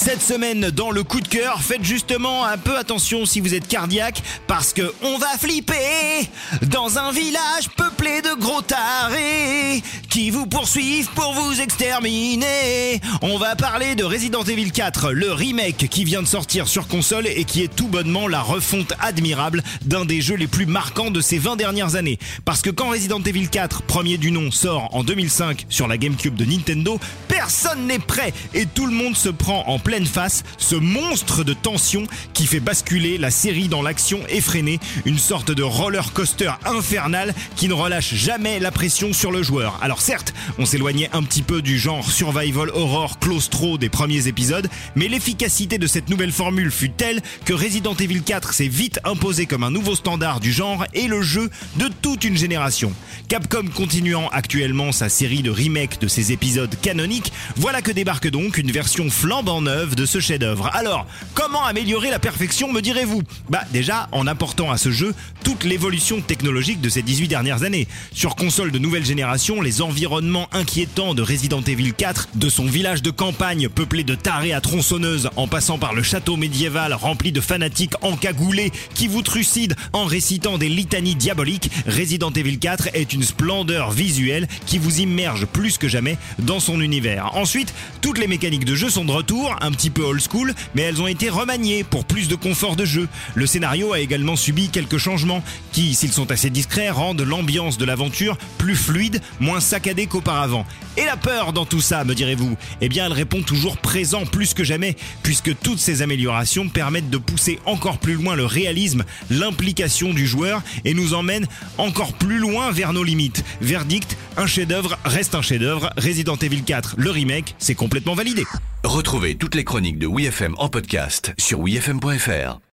Cette semaine, dans le coup de cœur, faites justement un peu attention si vous êtes cardiaque, parce que on va flipper dans un village peuplé de gros tarés qui vous poursuivent pour vous exterminer. On va parler de Resident Evil 4, le remake qui vient de sortir sur console et qui est tout bonnement la refonte admirable d'un des jeux les plus marquants de ces 20 dernières années. Parce que quand Resident Evil 4, premier du nom, sort en 2005 sur la GameCube de Nintendo, personne n'est prêt et tout le monde se prend en pleine face ce monstre de tension qui fait basculer la série dans l'action effrénée, une sorte de roller coaster infernal qui ne relâche jamais la pression sur le joueur. Alors certes, on s'éloignait un petit peu du genre survival horror claustro des premiers épisodes, mais l'efficacité de cette nouvelle formule fut telle que Resident Evil 4 s'est vite imposé comme un nouveau standard du genre et le jeu de toute une génération. Capcom continuant actuellement sa série de remakes de ses épisodes canoniques, voilà que débarque donc une version flambant neuve de ce chef-d'œuvre. Alors, comment améliorer la perfection, me direz-vous? Bah déjà en apportant à ce jeu toute l'évolution technologique de ces 18 dernières années. Sur console de nouvelle génération, les environnements inquiétants de Resident Evil 4, de son village de campagne peuplé de tarés à tronçonneuses, en passant par le château médiéval rempli de fanatiques encagoulés qui vous trucident en récitant des litanies diaboliques, Resident Evil 4 est une splendeur visuelle qui vous immerge plus que jamais dans son univers. Ensuite, toutes les mécaniques de jeu sont de retour, un petit peu old school, mais elles ont été remaniées pour plus de confort de jeu. Le scénario a également subi quelques changements qui, s'ils sont assez discrets, rendent l'ambiance de l'aventure plus fluide, moins saccadée qu'auparavant. Et la peur dans tout ça, me direz-vous? Eh bien, elle répond toujours présent plus que jamais, puisque toutes ces améliorations permettent de pousser encore plus loin le réalisme, l'implication du joueur et nous emmènent encore plus loin vers nos limites. Verdict, un chef-d'œuvre reste un chef-d'œuvre. Resident Evil 4, le remake, c'est complètement validé. Retrouvez toutes les chroniques de WeFM en podcast sur wefm.fr.